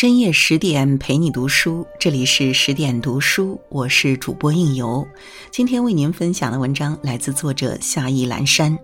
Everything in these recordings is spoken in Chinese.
深夜十点陪你读书，这里是十点读书，我是主播应由。今天为您分享的文章来自作者夏意阑珊。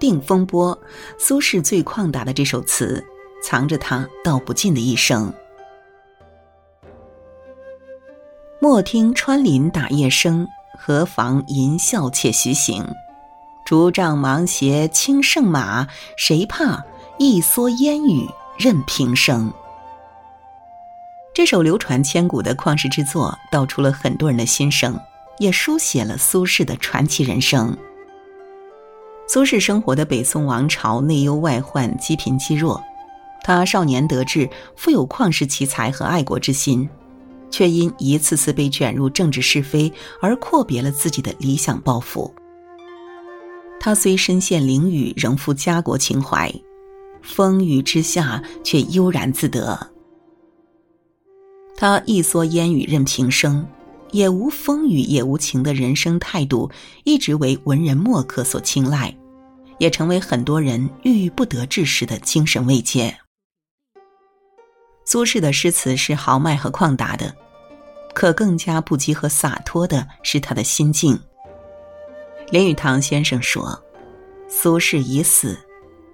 定风波，苏轼最旷达的这首词，藏着他道不尽的一生。莫听穿林打叶声，何妨吟啸且徐行。竹杖芒鞋轻胜马，谁怕一蓑烟雨任平生。这首流传千古的旷世之作，道出了很多人的心声，也书写了苏轼的传奇人生。苏轼生活的北宋王朝内忧外患，积贫积弱。他少年得志，富有旷世奇才和爱国之心，却因一次次被卷入政治是非而阔别了自己的理想抱负。他虽身陷囹圄，仍负家国情怀，风雨之下却悠然自得。他一蓑烟雨任平生，也无风雨也无情的人生态度，一直为文人墨客所青睐，也成为很多人郁郁不得志时的精神慰藉。苏轼的诗词是豪迈和旷达的，可更加不羁和洒脱的是他的心境。林语堂先生说：“苏轼已死。”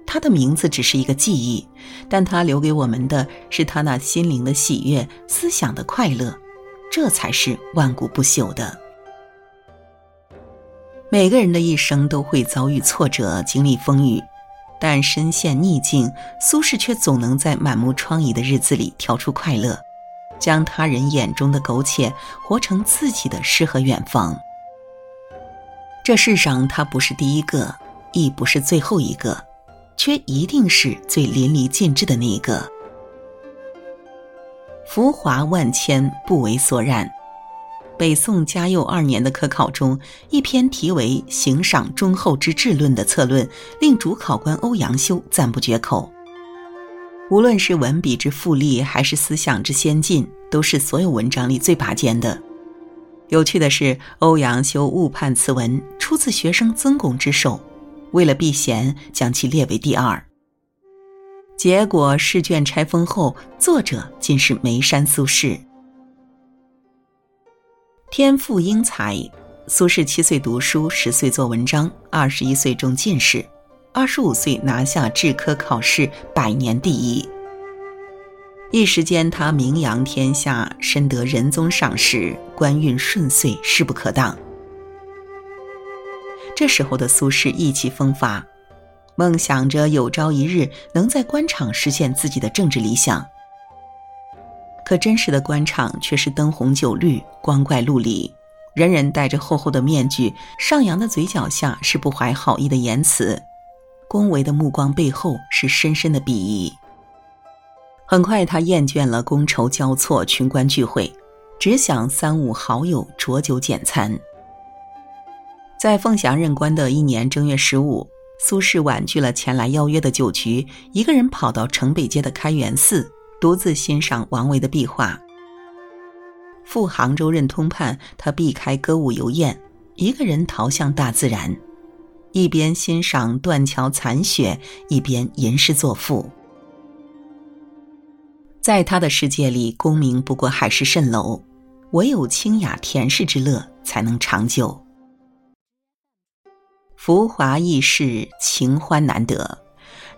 他的名字只是一个记忆，但他留给我们的是他那心灵的喜悦、思想的快乐，这才是万古不朽的。每个人的一生都会遭遇挫折、经历风雨，但身陷逆境，苏轼却总能在满目疮痍的日子里挑出快乐，将他人眼中的苟且活成自己的诗和远方。这世上，他不是第一个，亦不是最后一个。却一定是最淋漓尽致的那一个。浮华万千，不为所染。北宋嘉佑二年的科考中，一篇题为《行赏忠厚之治论》的策论，令主考官欧阳修赞不绝口。无论是文笔之富丽，还是思想之先进，都是所有文章里最拔尖的。有趣的是，欧阳修误判此文出自学生曾巩之手。为了避嫌，将其列为第二。结果试卷拆封后，作者竟是眉山苏轼。天赋英才，苏轼七岁读书，十岁做文章，二十一岁中进士，二十五岁拿下制科考试百年第一。一时间，他名扬天下，深得仁宗赏识，官运顺遂，势不可挡。这时候的苏轼意气风发，梦想着有朝一日能在官场实现自己的政治理想。可真实的官场却是灯红酒绿、光怪陆离，人人戴着厚厚的面具，上扬的嘴角下是不怀好意的言辞，恭维的目光背后是深深的鄙夷。很快，他厌倦了觥筹交错、群官聚会，只想三五好友酌酒简餐。在凤翔任官的一年正月十五，苏轼婉拒了前来邀约的酒局，一个人跑到城北街的开元寺，独自欣赏王维的壁画。赴杭州任通判，他避开歌舞游宴，一个人逃向大自然，一边欣赏断桥残雪，一边吟诗作赋。在他的世界里，功名不过海市蜃楼，唯有清雅恬适之乐才能长久。浮华易逝，情欢难得。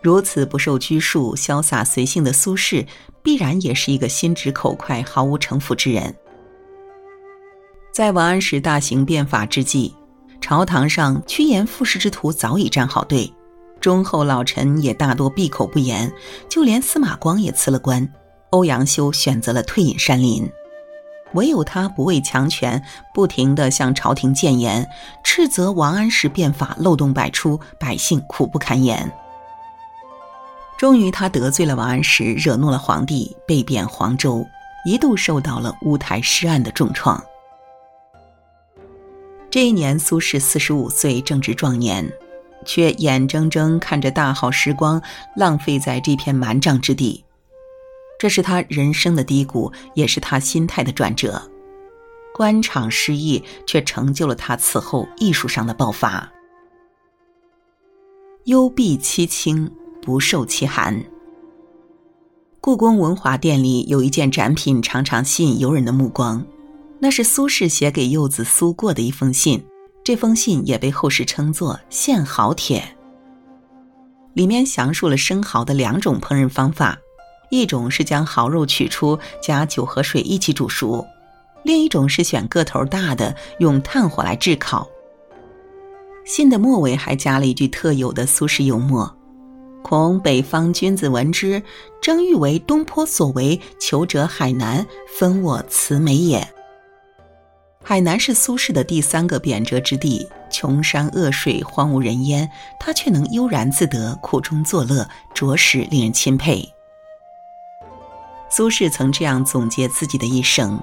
如此不受拘束、潇洒随性的苏轼，必然也是一个心直口快、毫无城府之人。在王安石大行变法之际，朝堂上趋炎附势之徒早已站好队，忠厚老臣也大多闭口不言，就连司马光也辞了官，欧阳修选择了退隐山林。唯有他不畏强权，不停地向朝廷谏言，斥责王安石变法漏洞百出，百姓苦不堪言。终于，他得罪了王安石，惹怒了皇帝，被贬黄州，一度受到了乌台诗案的重创。这一年，苏轼四十五岁，正值壮年，却眼睁睁看着大好时光浪费在这片蛮瘴之地。这是他人生的低谷，也是他心态的转折。官场失意，却成就了他此后艺术上的爆发。幽闭凄清，不受其寒。故宫文华殿里有一件展品，常常吸引游人的目光，那是苏轼写给幼子苏过的一封信。这封信也被后世称作《献蚝帖》，里面详述了生蚝的两种烹饪方法：一种是将蚝肉取出，加酒和水一起煮熟；另一种是选个头大的，用炭火来炙烤。信的末尾还加了一句特有的苏轼幽默：“恐北方君子闻之，争欲为东坡所为，求者海南，分我慈美也。”海南是苏轼的第三个贬谪之地，穷山恶水，荒无人烟，他却能悠然自得，苦中作乐，着实令人钦佩。苏轼曾这样总结自己的一生：“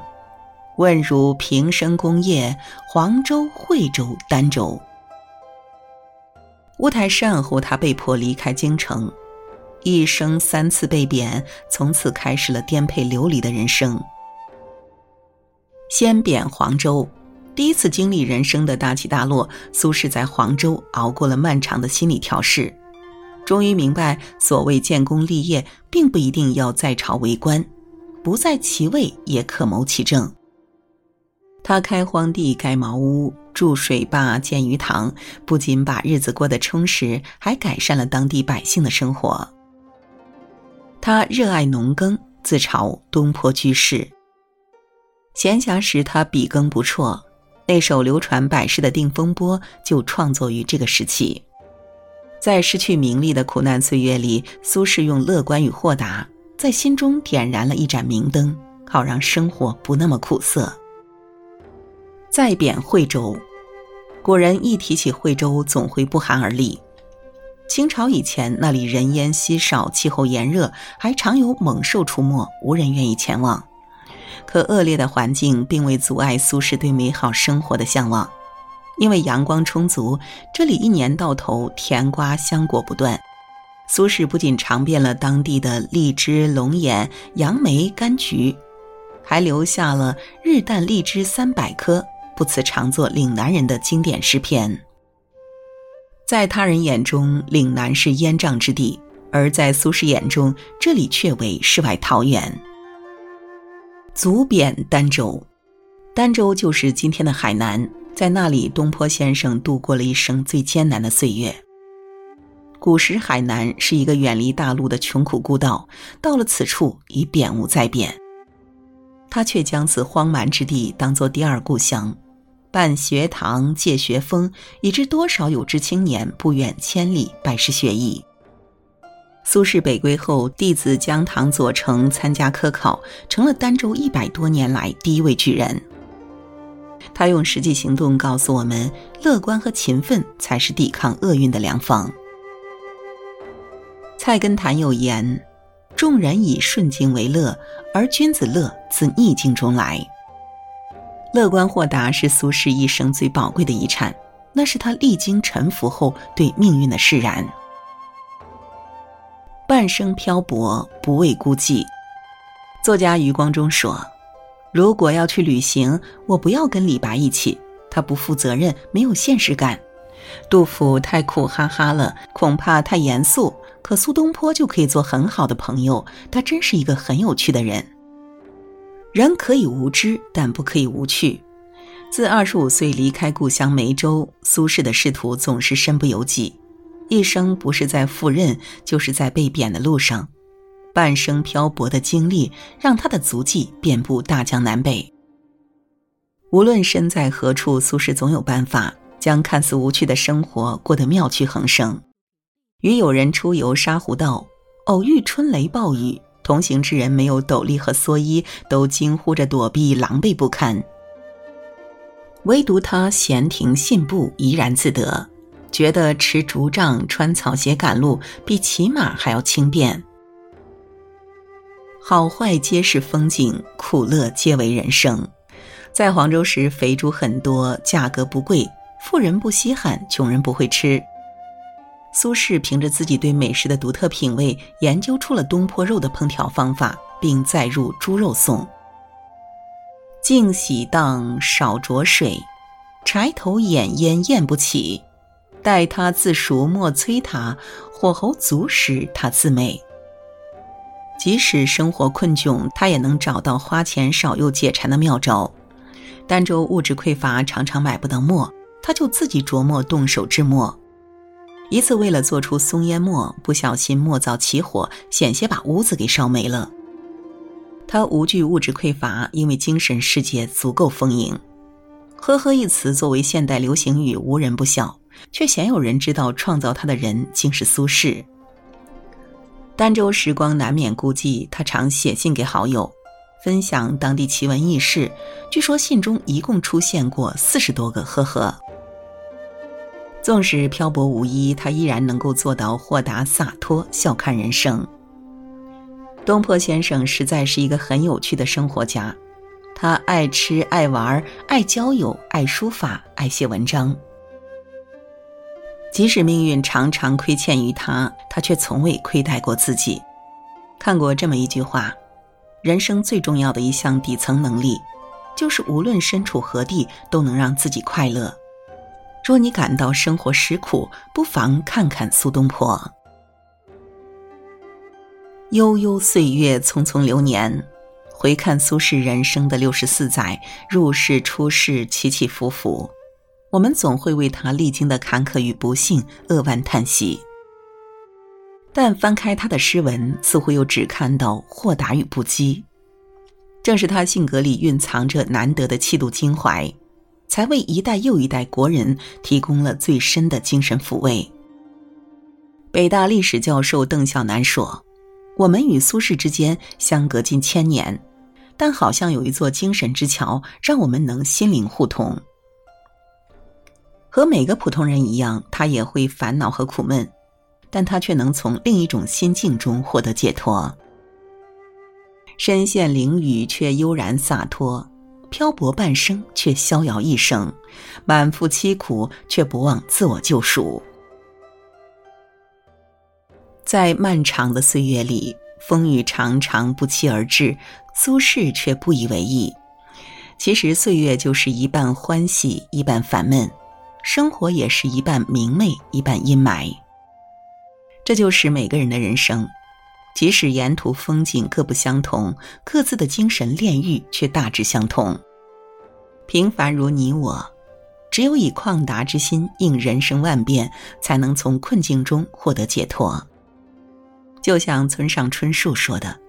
问汝平生功业，黄州、惠州、儋州。”乌台诗案后，他被迫离开京城，一生三次被贬，从此开始了颠沛流离的人生。先贬黄州，第一次经历人生的大起大落，苏轼在黄州熬过了漫长的心理调试，终于明白，所谓建功立业，并不一定要在朝为官，不在其位也可谋其政。他开荒地、盖茅屋、筑水坝、建鱼塘，不仅把日子过得充实，还改善了当地百姓的生活。他热爱农耕，自嘲东坡居士。闲暇时，他笔耕不辍，那首流传百世的《定风波》就创作于这个时期。在失去名利的苦难岁月里，苏轼用乐观与豁达，在心中点燃了一盏明灯，好让生活不那么苦涩。再贬惠州，古人一提起惠州，总会不寒而栗。清朝以前，那里人烟稀少，气候炎热，还常有猛兽出没，无人愿意前往。可恶劣的环境并未阻碍苏轼对美好生活的向往，因为阳光充足，这里一年到头甜瓜香果不断。苏轼不仅尝遍了当地的荔枝、龙眼、杨梅、柑橘，还留下了“日啖荔枝三百颗，不辞常作岭南人”的经典诗篇。在他人眼中，岭南是烟瘴之地，而在苏轼眼中，这里却为世外桃源。卒贬儋州，儋州就是今天的海南，在那里，东坡先生度过了一生最艰难的岁月。古时海南是一个远离大陆的穷苦孤岛，到了此处已贬无再贬，他却将此荒蛮之地当作第二故乡，办学堂、借学风，以致多少有志青年不远千里拜师学艺。苏轼北归后，弟子姜唐、左丞参加科考，成了儋州一百多年来第一位举人。他用实际行动告诉我们：乐观和勤奋才是抵抗厄运的良方。菜根谭有言：“众人以顺境为乐，而君子乐自逆境中来。”乐观豁达是苏轼一生最宝贵的遗产，那是他历经沉浮后对命运的释然。半生漂泊，不畏孤寂。作家余光中说：“如果要去旅行，我不要跟李白一起，他不负责任，没有现实感；杜甫太苦哈哈了，恐怕太严肃。可苏东坡就可以做很好的朋友，他真是一个很有趣的人。人可以无知，但不可以无趣。自二十五岁离开故乡梅州，苏轼的仕途总是身不由己。”一生不是在赴任，就是在被贬的路上，半生漂泊的经历让他的足迹遍布大江南北。无论身在何处，苏轼总有办法将看似无趣的生活过得妙趣横生。与友人出游沙湖道，偶遇春雷暴雨，同行之人没有斗笠和蓑衣，都惊呼着躲避，狼狈不堪。唯独他闲庭信步，怡然自得。觉得持竹杖穿草鞋赶路比骑马还要轻便。好坏皆是风景，苦乐皆为人生。在黄州时，肥猪很多，价格不贵，富人不稀罕，穷人不会吃。苏轼凭着自己对美食的独特品味，研究出了东坡肉的烹调方法，并载入《猪肉颂》：净洗荡少着水，柴头掩烟咽不起。待他自熟莫催他，火候足时他自美。即使生活困窘，他也能找到花钱少又解馋的妙招。儋州物质匮乏，常常买不到墨，他就自己琢磨动手制墨。一次为了做出松烟墨，不小心墨灶起火，险些把屋子给烧没了。他无惧物质匮乏，因为精神世界足够丰盈。呵呵一词作为现代流行语，无人不晓，却鲜有人知道创造它的人竟是苏轼。儋州时光难免孤寂，他常写信给好友。分享当地奇闻异事，据说信中一共出现过四十多个“呵呵”。纵使漂泊无依，他依然能够做到豁达洒脱，笑看人生。东坡先生实在是一个很有趣的生活家，他爱吃、爱玩、爱交友、爱书法、爱写文章。即使命运常常亏欠于他，他却从未亏待过自己。看过这么一句话。人生最重要的一项底层能力，就是无论身处何地，都能让自己快乐。若你感到生活实苦，不妨看看苏东坡。悠悠岁月，匆匆流年，回看苏轼人生的六十四载，入世出世，起起伏伏，我们总会为他历经的坎坷与不幸扼腕叹息。但翻开他的诗文，似乎又只看到豁达与不羁。正是他性格里蕴藏着难得的气度襟怀，才为一代又一代国人提供了最深的精神抚慰。北大历史教授邓小南说：“我们与苏轼之间相隔近千年，但好像有一座精神之桥，让我们能心灵互通。和每个普通人一样，他也会烦恼和苦闷。”但他却能从另一种心境中获得解脱。身陷囹圄却悠然洒脱，漂泊半生却逍遥一生，满腹凄苦却不忘自我救赎。在漫长的岁月里，风雨常常不期而至，苏轼却不以为意。其实岁月就是一半欢喜，一半烦闷；生活也是一半明媚，一半阴霾。这就是每个人的人生，即使沿途风景各不相同，各自的精神炼狱却大致相同。平凡如你我，只有以旷达之心应人生万变，才能从困境中获得解脱。就像村上春树说的：“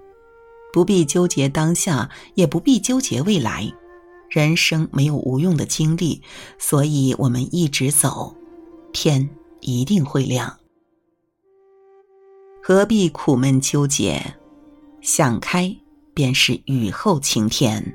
不必纠结当下，也不必纠结未来，人生没有无用的经历，所以我们一直走，天一定会亮。”何必苦闷纠结？想开便是雨后晴天。